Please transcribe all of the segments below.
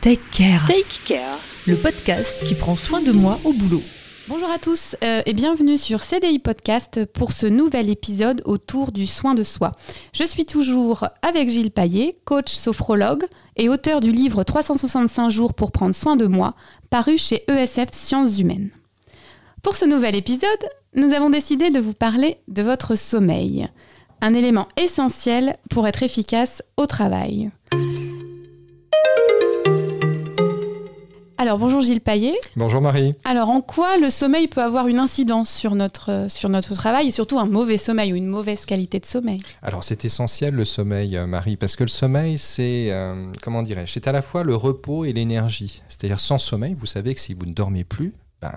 Take Care, Take Care. le podcast qui prend soin de moi au boulot. Bonjour à tous euh, et bienvenue sur CDI Podcast pour ce nouvel épisode autour du soin de soi. Je suis toujours avec Gilles Paillet, coach sophrologue et auteur du livre 365 jours pour prendre soin de moi, paru chez ESF Sciences Humaines. Pour ce nouvel épisode, nous avons décidé de vous parler de votre sommeil, un élément essentiel pour être efficace au travail. Alors bonjour Gilles Paillet. Bonjour Marie. Alors, en quoi le sommeil peut avoir une incidence sur notre, euh, sur notre travail et surtout un mauvais sommeil ou une mauvaise qualité de sommeil? Alors c'est essentiel le sommeil, euh, Marie, parce que le sommeil, c'est, euh, comment dirais-je, c'est à la fois le repos et l'énergie. C'est-à-dire sans sommeil, vous savez que si vous ne dormez plus, ben,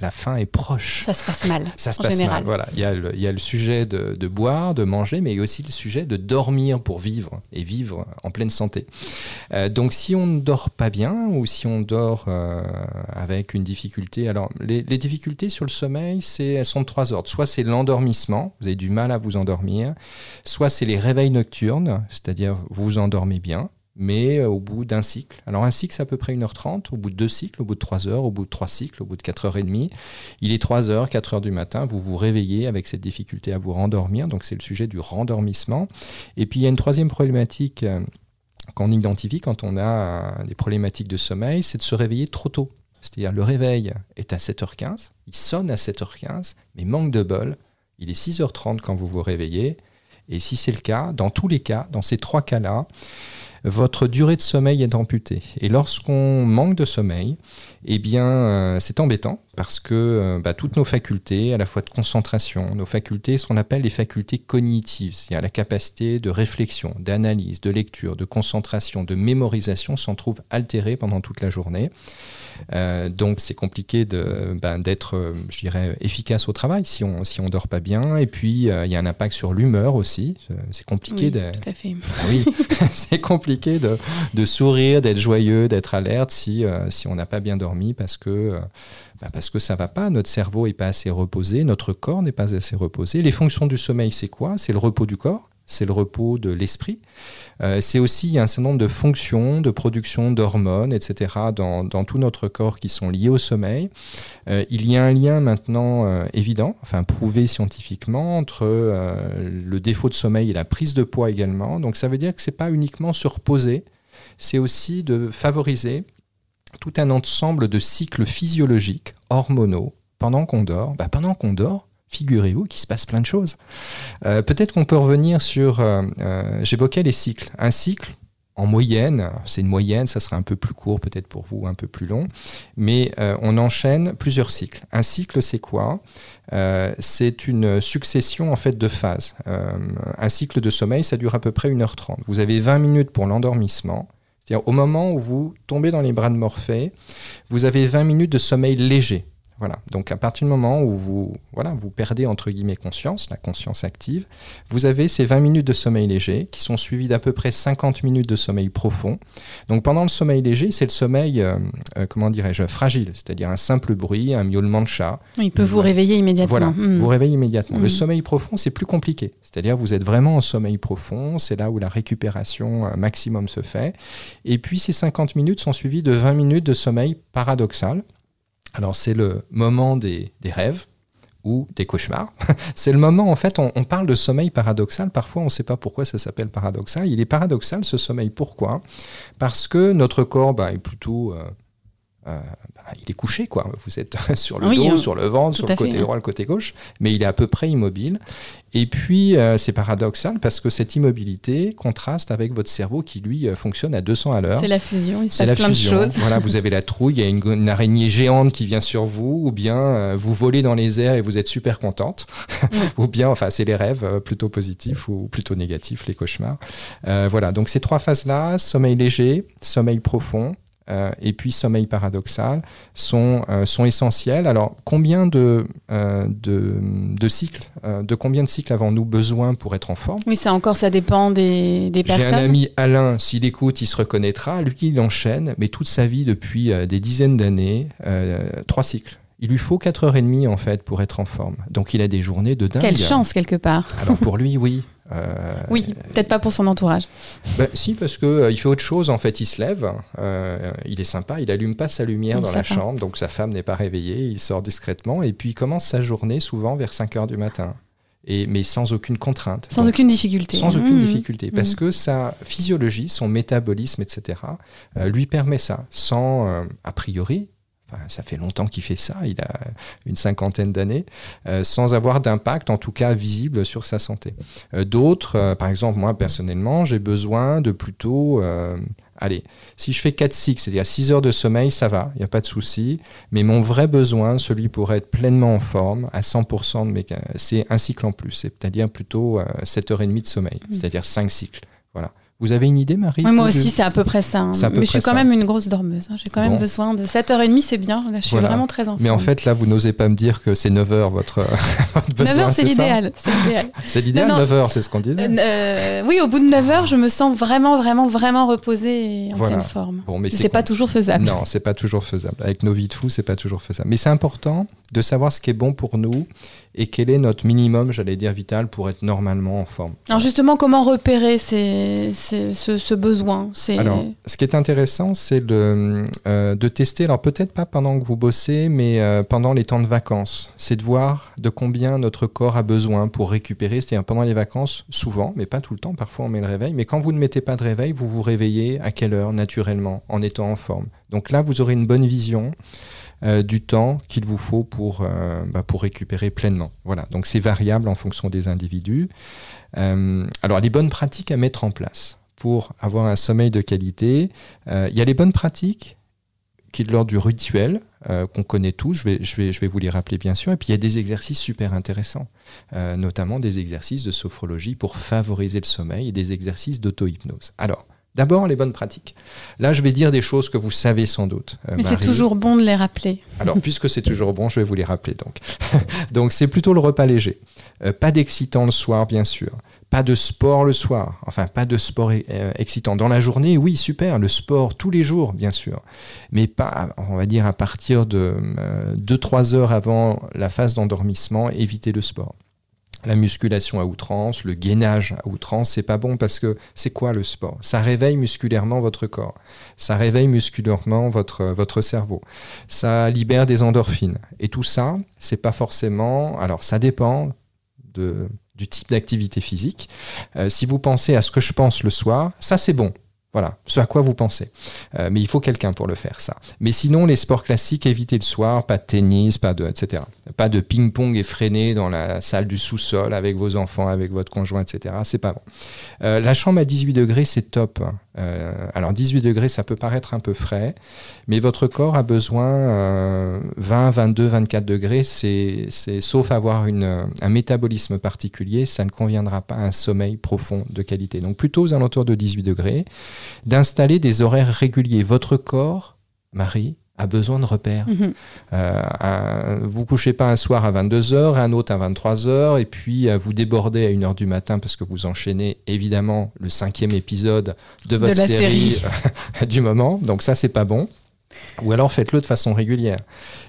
la fin est proche. Ça se passe mal, Ça se en passe général. mal. Voilà. Il y, a le, il y a le sujet de, de boire, de manger, mais il y a aussi le sujet de dormir pour vivre et vivre en pleine santé. Euh, donc, si on ne dort pas bien ou si on dort euh, avec une difficulté, alors les, les difficultés sur le sommeil, c'est, elles sont de trois ordres. Soit c'est l'endormissement, vous avez du mal à vous endormir. Soit c'est les réveils nocturnes, c'est-à-dire vous vous endormez bien mais euh, au bout d'un cycle. Alors un cycle, c'est à peu près 1h30, au bout de deux cycles, au bout de 3 heures, au bout de trois cycles, au bout de 4h30. Il est 3h, 4h du matin, vous vous réveillez avec cette difficulté à vous rendormir, donc c'est le sujet du rendormissement. Et puis il y a une troisième problématique euh, qu'on identifie quand on a euh, des problématiques de sommeil, c'est de se réveiller trop tôt. C'est-à-dire le réveil est à 7h15, il sonne à 7h15, mais manque de bol, il est 6h30 quand vous vous réveillez. Et si c'est le cas, dans tous les cas, dans ces trois cas-là, votre durée de sommeil est amputée. Et lorsqu'on manque de sommeil, eh bien, euh, c'est embêtant parce que euh, bah, toutes nos facultés, à la fois de concentration, nos facultés, ce qu'on appelle les facultés cognitives, c'est-à-dire la capacité de réflexion, d'analyse, de lecture, de concentration, de mémorisation, s'en trouvent altérées pendant toute la journée. Euh, donc, c'est compliqué de, ben, d'être, euh, je dirais, efficace au travail si on si on dort pas bien. Et puis, euh, il y a un impact sur l'humeur aussi. C'est compliqué Oui, de, tout à fait. ah oui, c'est compliqué de, de sourire, d'être joyeux, d'être alerte si, euh, si on n'a pas bien dormi parce que, bah, parce que ça va pas. Notre cerveau n'est pas assez reposé, notre corps n'est pas assez reposé. Les fonctions du sommeil, c'est quoi? C'est le repos du corps, c'est le repos de l'esprit. Euh, c'est aussi un certain nombre de fonctions, de production d'hormones, etc., dans, tout notre corps qui sont liées au sommeil. Euh, il y a un lien maintenant euh, évident, enfin prouvé scientifiquement, entre le défaut de sommeil et la prise de poids également. Donc ça veut dire que c'est pas uniquement se reposer, c'est aussi de favoriser tout un ensemble de cycles physiologiques, hormonaux, pendant qu'on dort. Bah, pendant qu'on dort, figurez-vous qu'il se passe plein de choses. Euh, Peut-être qu'on peut revenir sur, euh, euh, j'évoquais les cycles. Un cycle, en moyenne, c'est une moyenne, ça sera un peu plus court peut-être pour vous, un peu plus long, mais on enchaîne plusieurs cycles. Un cycle, c'est quoi? C'est une succession en fait de phases. Un cycle de sommeil, ça dure à peu près 1h30. Vous avez 20 minutes pour l'endormissement. C'est-à-dire au moment où vous tombez dans les bras de Morphée, vous avez 20 minutes de sommeil léger. Voilà. Donc à partir du moment où vous, voilà, vous perdez entre guillemets conscience, la conscience active, vous avez ces 20 minutes de sommeil léger qui sont suivies d'à peu près 50 minutes de sommeil profond. Donc pendant le sommeil léger, c'est le sommeil, euh, euh, comment dirais-je, fragile, c'est-à-dire un simple bruit, un miaulement de chat. Il peut vous réveiller immédiatement. Voilà, Hmm. vous réveillez immédiatement. Le Mm. sommeil profond, c'est plus compliqué. C'est-à-dire vous êtes vraiment en sommeil profond, c'est là où la récupération euh, maximum se fait. Et puis ces 50 minutes sont suivies de 20 minutes de sommeil paradoxal. Alors c'est le moment des, des rêves ou des cauchemars. c'est le moment, en fait, on, parle de sommeil paradoxal. Parfois, on ne sait pas pourquoi ça s'appelle paradoxal. Il est paradoxal, ce sommeil. Pourquoi? Parce que notre corps bah, est plutôt... euh, euh, bah, il est couché, quoi. Vous êtes sur le Oui, dos, euh, sur le ventre, sur le fait, côté hein. droit, le côté gauche, mais il est à peu près immobile. Et puis, euh, c'est paradoxal parce que cette immobilité contraste avec votre cerveau qui, lui, euh, fonctionne à 200 à l'heure. C'est la fusion, il se passe plein fusion. de choses. Voilà, vous avez la trouille, il y a une, une araignée géante qui vient sur vous, ou bien vous volez dans les airs et vous êtes super contente, ou bien, enfin, c'est les rêves plutôt positifs ou plutôt négatifs, les cauchemars. Voilà, donc ces trois phases-là, sommeil léger, sommeil profond. Euh, et puis sommeil paradoxal sont, euh, sont essentiels. Alors combien de, euh, de, de cycles, de combien de cycles avons-nous besoin pour être en forme? Oui, ça encore, ça dépend des, des j'ai personnes. un ami Alain, s'il écoute, il se reconnaîtra. Lui, il enchaîne, mais toute sa vie, depuis des dizaines d'années, trois cycles. Il lui faut 4h30 en fait pour être en forme. Donc il a des journées de dingue. Quelle chance quelque part. Alors pour lui, oui. Euh, Oui, peut-être pas pour son entourage. ben, si, parce que euh, il fait autre chose. En fait, il se lève, euh, il est sympa, il allume pas sa lumière dans la chambre, donc sa femme n'est pas réveillée. Il sort discrètement et puis il commence sa journée souvent vers 5 heures du matin, et mais sans aucune contrainte. Sans Donc, aucune difficulté. sans aucune Mmh. difficulté, parce Mhm. que sa physiologie, son métabolisme, etc., lui permet ça, sans, a priori, ça fait longtemps qu'il fait ça, il a une cinquantaine d'années, euh, sans avoir d'impact, en tout cas visible, sur sa santé. Euh, D'autres, euh, par exemple, moi personnellement, j'ai besoin de plutôt... euh, Allez, si je fais 4-6, c'est-à-dire 6 heures de sommeil, ça va, il n'y a pas de souci. Mais mon vrai besoin, celui pour être pleinement en forme, à 100% de mes c'est un cycle en plus, c'est-à-dire plutôt euh, 7h30 de sommeil, Mm. c'est-à-dire 5 cycles. Voilà. Vous avez une idée, Marie Ouais, moi aussi, c'est à peu près ça. hein. Peu Mais je suis quand ça. même une grosse dormeuse. hein. J'ai quand même Bon. besoin de 7h30, c'est bien. Là, je suis Voilà. vraiment très en Mais en forme. fait, là, vous n'osez pas me dire que c'est 9h votre, votre besoin. 9h, c'est l'idéal. c'est l'idéal. C'est l'idéal, Non, non. 9h, c'est ce qu'on disait. Euh, oui, au bout de 9 heures, je me sens vraiment, vraiment, vraiment reposée et en Voilà. pleine forme. Bon, mais c'est pas toujours faisable. Non, c'est pas toujours faisable. Avec nos vies de fous, c'est pas toujours faisable. Mais c'est important de savoir ce qui est bon pour nous et quel est notre minimum, j'allais dire, vital pour être normalement en forme. Alors justement, comment repérer ces- ces- ce, ce besoin Alors, ce qui est intéressant, c'est de, euh, de tester, alors peut-être pas pendant que vous bossez, mais euh, pendant les temps de vacances. C'est de voir de combien notre corps a besoin pour récupérer. C'est-à-dire pendant les vacances, souvent, mais pas tout le temps, parfois on met le réveil, mais quand vous ne mettez pas de réveil, vous vous réveillez à quelle heure naturellement, en étant en forme? Donc là, vous aurez une bonne vision euh, du temps qu'il vous faut pour, euh, bah, pour récupérer pleinement. Voilà, donc c'est variable en fonction des individus. Euh, alors, les bonnes pratiques à mettre en place pour avoir un sommeil de qualité, il y a les bonnes pratiques qui est de l'ordre du rituel, qu'on connaît tous, je vais, je, vais, je vais vous les rappeler bien sûr, et puis il y a des exercices super intéressants, notamment des exercices de sophrologie pour favoriser le sommeil et des exercices d'auto-hypnose. Alors, d'abord les bonnes pratiques. Là, je vais dire des choses que vous savez sans doute. euh, Mais c'est toujours bon de les rappeler. Alors, puisque c'est toujours bon, je vais vous les rappeler donc. donc, c'est plutôt le repas léger. Euh, pas d'excitant le soir, bien sûr. Pas de sport le soir. Enfin, pas de sport euh, excitant. Dans la journée, oui, super. Le sport tous les jours, bien sûr. Mais pas, on va dire, à partir de 2-3 heures avant la phase d'endormissement, éviter le sport. La musculation à outrance, le gainage à outrance, c'est pas bon parce que c'est quoi le sport? Ça réveille musculairement votre corps, ça réveille musculairement votre, votre cerveau, ça libère des endorphines. Et tout ça, c'est pas forcément. Alors, ça dépend du type d'activité physique. Euh, si vous pensez à ce que je pense le soir, ça c'est bon. Voilà, ce à quoi vous pensez. Euh, mais il faut quelqu'un pour le faire, ça. Mais sinon, les sports classiques, évitez le soir, pas de tennis, pas de, etc. Pas de ping-pong effréné dans la salle du sous-sol avec vos enfants, avec votre conjoint, etc. C'est pas bon. Euh, la chambre à 18 degrés, c'est top. Euh, alors 18 degrés, ça peut paraître un peu frais, mais votre corps a besoin euh, 20, 22, 24 degrés. C'est, sauf avoir une, un métabolisme particulier, ça ne conviendra pas à un sommeil profond de qualité. Donc plutôt aux alentours de 18 degrés, d'installer des horaires réguliers. Votre corps, Marie, a besoin de repères. Mhm. Euh, un- vous couchez pas un soir à 22h, un autre à 23h, et puis euh, vous débordez à 1h du matin parce que vous enchaînez évidemment le cinquième épisode de votre la série, du moment. Donc ça, c'est pas bon. Ou alors faites-le de façon régulière.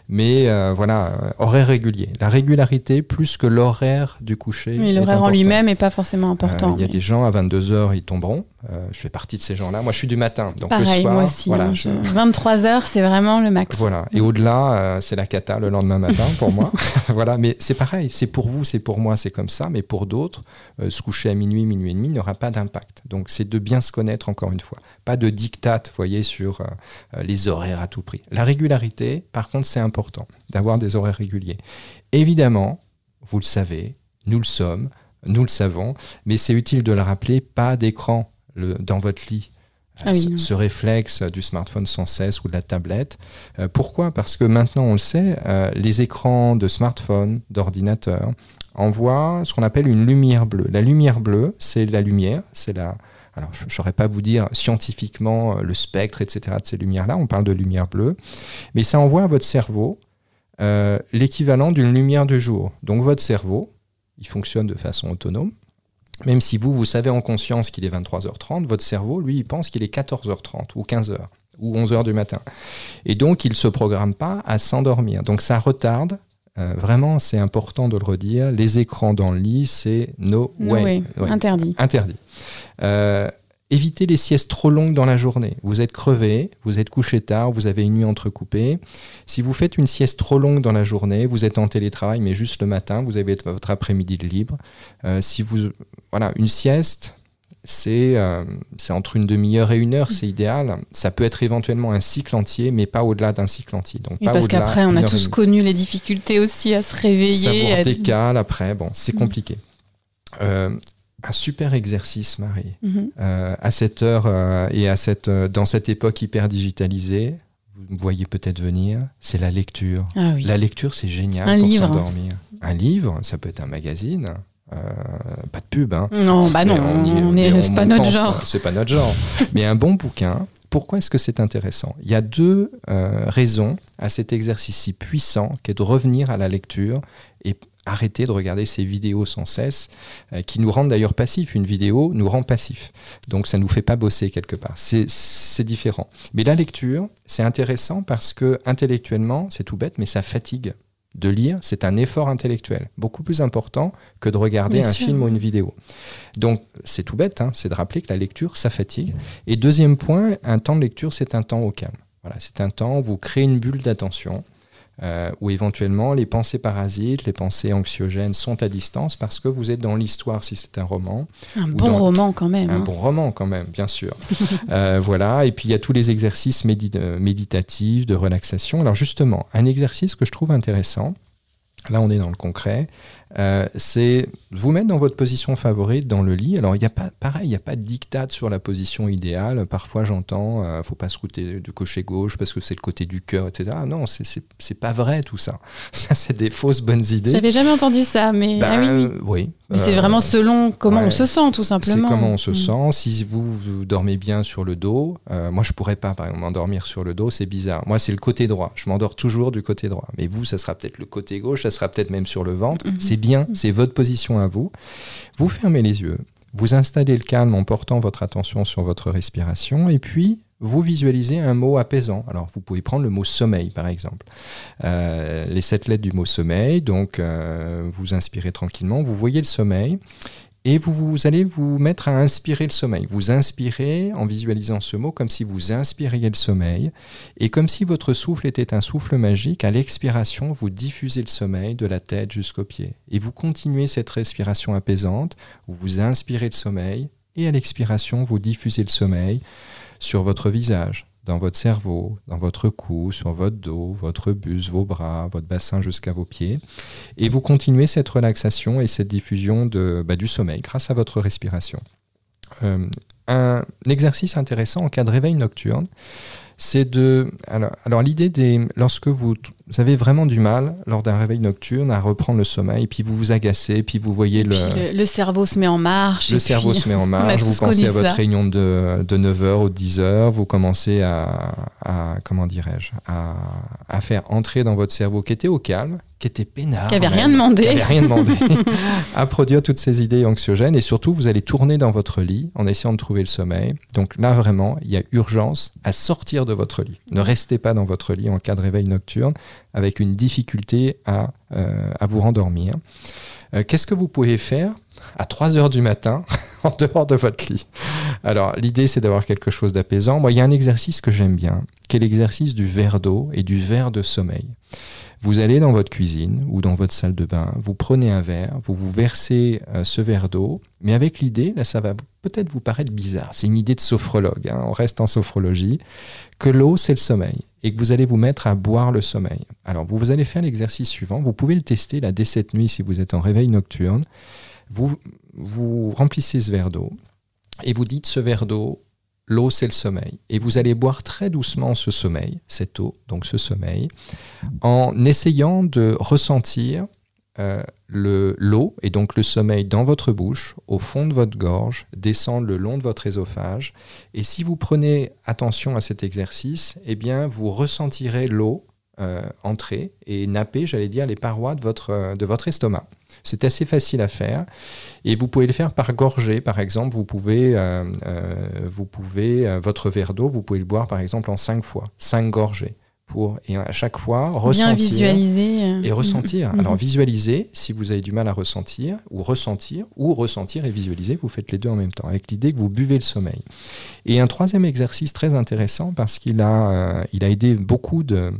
Mais euh, voilà, euh, horaire régulier. La régularité plus que l'horaire du coucher. Mais l'horaire en lui-même n'est pas forcément Euh, important. Il y a mais- des gens à 22h, ils tomberont. Euh, je fais partie de ces gens-là. Moi, je suis du matin. Donc le soir, moi aussi. voilà, hein, je- je- 23 heures, c'est vraiment le max. voilà. Et au-delà, c'est la cata le lendemain matin pour moi. voilà. Mais c'est pareil. C'est pour vous, c'est pour moi, c'est comme ça. Mais pour d'autres, se coucher à minuit, minuit et demi n'aura pas d'impact. Donc c'est de bien se connaître encore une fois. Pas de diktat, vous voyez, sur les horaires à tout prix. La régularité, par contre, c'est important d'avoir des horaires réguliers. Évidemment, vous le savez, nous le sommes, nous le savons, mais c'est utile de le rappeler, pas d'écran dans votre lit. Ah oui, ce, non. ce réflexe du smartphone sans cesse ou de la tablette. Euh, pourquoi? Parce que maintenant, on le sait, euh, les écrans de smartphone, d'ordinateur, envoient ce qu'on appelle une lumière bleue. La lumière bleue, c'est la lumière, c'est la... Alors, je ne saurais pas vous dire scientifiquement euh, le spectre, etc., de ces lumières-là, on parle de lumière bleue, mais ça envoie à votre cerveau euh, l'équivalent d'une lumière du jour. Donc, votre cerveau, il fonctionne de façon autonome, même si vous, vous savez en conscience qu'il est 23h30, votre cerveau, lui, il pense qu'il est 14h30 ou 15h ou 11h du matin. Et donc, il ne se programme pas à s'endormir. Donc, ça retarde euh, vraiment, c'est important de le redire. Les écrans dans le lit, c'est no, No way. way. Ouais. Interdit. Interdit. Euh, évitez les siestes trop longues dans la journée. Vous êtes crevé, vous êtes couché tard, vous avez une nuit entrecoupée. Si vous faites une sieste trop longue dans la journée, vous êtes en télétravail, mais juste le matin, vous avez votre après-midi de libre. Euh, si vous, voilà, une sieste, c'est euh, c'est entre une demi-heure et une heure, c'est idéal. Ça peut être éventuellement un cycle entier, mais pas au-delà d'un cycle entier. Donc Oui, pas parce qu'après, on a tous connu les difficultés aussi à se réveiller. à- décale après, bon, c'est Mm. compliqué. Euh, un super exercice, Marie, Mhm. euh, à cette heure et à cette, dans cette époque hyper digitalisée, vous me voyez peut-être venir, c'est la lecture. Ah oui. La lecture, c'est génial Un pour s'endormir. Un livre, ça peut être un magazine, euh, pas de pub, hein. Non, bah non, est, c'est pas notre pense, genre. C'est pas notre genre. Mais un bon bouquin, pourquoi est-ce que c'est intéressant? Il y a deux euh, raisons à cet exercice si puissant qu'est de revenir à la lecture et arrêter de regarder ces vidéos sans cesse, euh, qui nous rendent d'ailleurs passifs. Une vidéo nous rend passifs. Donc ça ne nous fait pas bosser quelque part. C'est- C'est différent. Mais la lecture, c'est intéressant parce que intellectuellement, c'est tout bête, mais ça fatigue. De lire, c'est un effort intellectuel, beaucoup plus important que de regarder Bien un sûr. film ou une vidéo. Donc c'est tout bête, hein, c'est de rappeler que la lecture, ça fatigue. Et deuxième point, un temps de lecture, c'est un temps au calme. Voilà, c'est un temps où vous créez une bulle d'attention, euh, où éventuellement les pensées parasites, les pensées anxiogènes sont à distance parce que vous êtes dans l'histoire si c'est un roman, Un bon dans- roman quand même. un hein. bon roman quand même, bien sûr. Euh, voilà, et puis il y a tous les exercices médi- euh, méditatifs, de relaxation. Alors justement, un exercice que je trouve intéressant, là on est dans le concret, euh, c'est vous mettre dans votre position favorite dans le lit. Alors il n'y a pas, pareil, il n'y a pas de dictat sur la position idéale. Parfois j'entends, euh, faut pas se router du cocher gauche parce que c'est le côté du cœur, etc. Non, c'est- c'est c'est pas vrai tout ça. Ça c'est des fausses bonnes idées. J'avais jamais entendu ça, mais Ben, ah oui, oui. euh, oui. Mais c'est vraiment selon comment ouais. on se sent, tout c'est simplement. comment on se Mm. sent. Si vous, vous dormez bien sur le dos, moi je pourrais pas par exemple m'endormir sur le dos, c'est bizarre. Moi c'est le côté droit. Je m'endors toujours du côté droit. Mais vous, ça sera peut-être le côté gauche, ça sera peut-être même sur le ventre. Mhm. C'est bien, c'est votre position à vous. Vous fermez les yeux, vous installez le calme en portant votre attention sur votre respiration et puis vous visualisez un mot apaisant. Alors, vous pouvez prendre le mot sommeil, par exemple. Euh, les sept lettres du mot sommeil, donc euh, vous inspirez tranquillement, vous voyez le sommeil, et vous, allez vous mettre à inspirer le sommeil. Vous inspirez en visualisant ce mot comme si vous inspiriez le sommeil, et comme si votre souffle était un souffle magique, à l'expiration, vous diffusez le sommeil de la tête jusqu'aux pieds. Et vous continuez cette respiration apaisante, où vous inspirez le sommeil, et à l'expiration, vous diffusez le sommeil sur votre visage, dans votre cerveau, dans votre cou, sur votre dos, votre buste, vos bras, votre bassin jusqu'à vos pieds. Et vous continuez cette relaxation et cette diffusion bah, du sommeil grâce à votre respiration. Euh, un exercice intéressant en cas de réveil nocturne, c'est de... Alors, alors l'idée des... Lorsque vous, vous avez vraiment du mal, lors d'un réveil nocturne, à reprendre le sommeil, puis vous vous agacez, puis vous voyez le... le, le cerveau se met en marche. Le cerveau puis- se met en marche, vous pensez à votre ça. réunion de, de 9h ou 10h, vous commencez à, à- comment dirais-je, à, à faire entrer dans votre cerveau qui était au calme, qui était peinard. Qui avait même, rien demandé. qui avait rien demandé, à produire toutes ces idées anxiogènes et surtout vous allez tourner dans votre lit en essayant de trouver le sommeil. Donc là vraiment, il y a urgence à sortir de votre lit. Ne restez pas dans votre lit en cas de réveil nocturne avec une difficulté à, euh, à vous rendormir. Euh, Qu'est-ce que vous pouvez faire à 3 heures du matin en dehors de votre lit? Alors, l'idée, c'est d'avoir quelque chose d'apaisant. Moi, il y a un exercice que j'aime bien, qui est l'exercice du verre d'eau et du verre de sommeil. Vous allez dans votre cuisine ou dans votre salle de bain, vous prenez un verre, vous vous versez euh, ce verre d'eau, mais avec l'idée, là ça va peut-être vous paraître bizarre, c'est une idée de sophrologue, hein, on reste en sophrologie, que l'eau c'est le sommeil et que vous allez vous mettre à boire le sommeil. Alors vous, vous allez faire l'exercice suivant, vous pouvez le tester là dès cette nuit si vous êtes en réveil nocturne, vous, vous remplissez ce verre d'eau et vous dites ce verre d'eau, l'eau c'est le sommeil. Et vous allez boire très doucement ce sommeil, cette eau, donc ce sommeil, en essayant de ressentir euh, le- l'eau et donc le sommeil dans votre bouche, au fond de votre gorge, descendre le long de votre ésophage. Et si vous prenez attention à cet exercice, eh bien vous ressentirez l'eau euh, entrer et napper, j'allais dire, les parois de votre, euh, de votre estomac. C'est assez facile à faire et vous pouvez le faire par gorgée, par exemple. Vous pouvez, euh, euh, euh, votre verre d'eau, vous pouvez le boire par exemple en cinq fois, cinq gorgées. Pour et à chaque fois ressentir Bien visualiser. euh, et ressentir. Mhm. Alors visualiser, si vous avez du mal à ressentir, ou ressentir, ou ressentir et visualiser, vous faites les deux en même temps, avec l'idée que vous buvez le sommeil. Et un troisième exercice très intéressant, parce qu'il a, euh, il a aidé beaucoup de,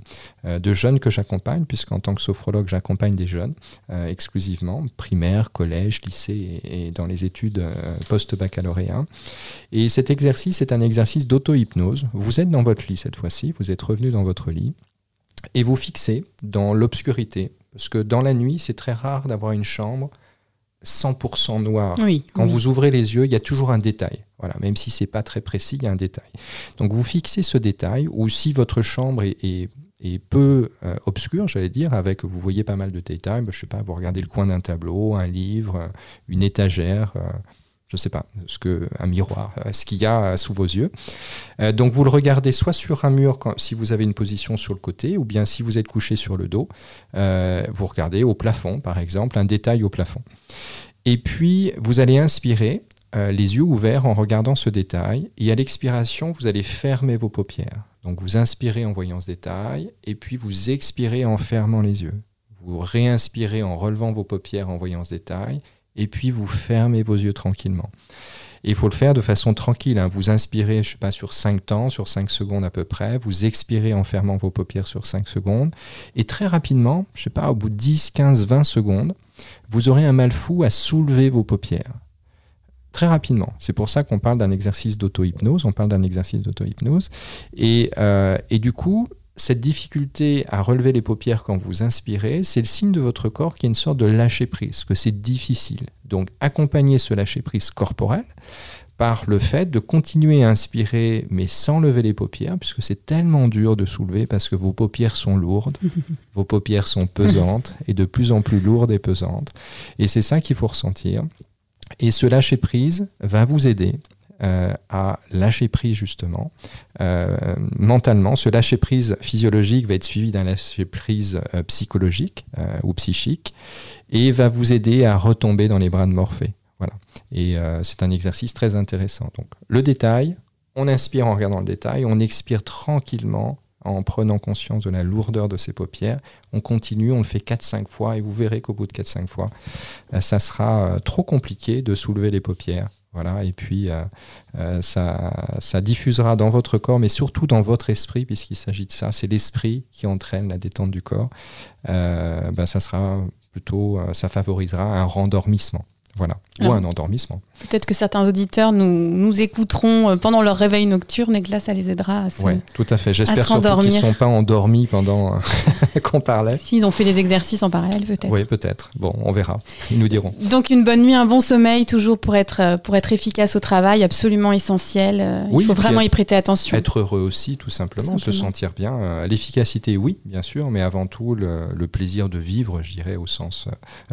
euh, de jeunes que j'accompagne, puisqu'en tant que sophrologue, j'accompagne des jeunes euh, exclusivement, primaire, collège, lycée et, et dans les études euh, post-baccalauréat. Et cet exercice est un exercice d'auto-hypnose. Vous êtes dans votre lit cette fois-ci, vous êtes revenu dans votre lit, et vous fixez dans l'obscurité, parce que dans la nuit, c'est très rare d'avoir une chambre 100% noire. Oui. Quand oui. vous ouvrez les yeux, il y a toujours un détail. Voilà, même si c'est pas très précis, il y a un détail. Donc vous fixez ce détail, ou si votre chambre est, est- est peu euh, obscure, j'allais dire, avec vous voyez pas mal de détails, bah, je sais pas, vous regardez le coin d'un tableau, un livre, une étagère, euh, je sais pas, ce que un miroir, euh, ce qu'il y a euh, sous vos yeux. Euh, donc vous le regardez soit sur un mur si vous avez une position sur le côté, ou bien si vous êtes couché sur le dos, vous regardez au plafond, par exemple, un détail au plafond. Et puis vous allez inspirer les yeux ouverts en regardant ce détail, et à l'expiration, vous allez fermer vos paupières. Donc vous inspirez en voyant ce détail, et puis vous expirez en fermant les yeux. Vous réinspirez en relevant vos paupières en voyant ce détail, et puis vous fermez vos yeux tranquillement. Et il faut le faire de façon tranquille. hein. Vous inspirez, je sais pas, sur 5 temps, sur 5 secondes à peu près. Vous expirez en fermant vos paupières sur 5 secondes. Et très rapidement, je sais pas, au bout de 10, 15, 20 secondes, vous aurez un mal fou à soulever vos paupières. Très rapidement. C'est pour ça qu'on parle d'un exercice d'auto-hypnose. On parle d'un exercice d'auto-hypnose. Et, euh, et du coup, cette difficulté à relever les paupières quand vous inspirez, c'est le signe de votre corps qui est une sorte de lâcher-prise, que c'est difficile. Donc, accompagnez ce lâcher-prise corporel par le fait de continuer à inspirer, mais sans lever les paupières, puisque c'est tellement dur de soulever parce que vos paupières sont lourdes, vos paupières sont pesantes, et de plus en plus lourdes et pesantes. Et c'est ça qu'il faut ressentir. Et ce lâcher-prise va vous aider euh, à lâcher prise justement euh, mentalement. Ce lâcher prise physiologique va être suivi d'un lâcher prise euh, psychologique ou psychique et va vous aider à retomber dans les bras de Morphée. Voilà. Et c'est un exercice très intéressant. Le détail, on inspire en regardant le détail, on expire tranquillement en prenant conscience de la lourdeur de ses paupières. On continue, on le fait 4-5 fois et vous verrez qu'au bout de 4-5 fois, ça sera trop compliqué de soulever les paupières. Voilà, et puis euh, euh, ça, diffusera dans votre corps, mais surtout dans votre esprit, puisqu'il s'agit de ça. C'est l'esprit qui entraîne la détente du corps. Euh, ben, ça sera plutôt, ça favorisera un rendormissement. Voilà, ou Alors, un endormissement. Peut-être que certains auditeurs nous, nous écouteront euh, pendant leur réveil nocturne et que là, ça les aidera à se... Oui, tout à fait. J'espère surtout qu'ils ne sont pas endormis pendant euh, qu'on parlait. S'ils ont fait les exercices en parallèle, peut-être. Oui, peut-être. Bon, on verra. Ils nous diront. Donc une bonne nuit, un bon sommeil, toujours pour être, euh, pour être efficace au travail, absolument essentiel. Oui, Il faut vraiment y prêter attention. Être heureux aussi, tout simplement, Tout se sentir bien. L'efficacité, oui, bien sûr, mais avant tout, le, le plaisir de vivre, je dirais, au sens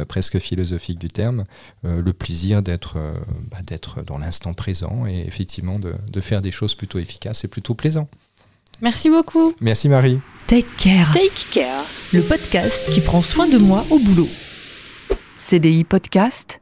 presque philosophique du terme, euh, le plaisir d'être euh, bah, d'être dans l'instant présent et effectivement de, de faire des choses plutôt efficaces et plutôt plaisant. Merci beaucoup. Merci Marie. Take Care, Take care. le podcast qui prend soin de moi au boulot. CDI Podcast,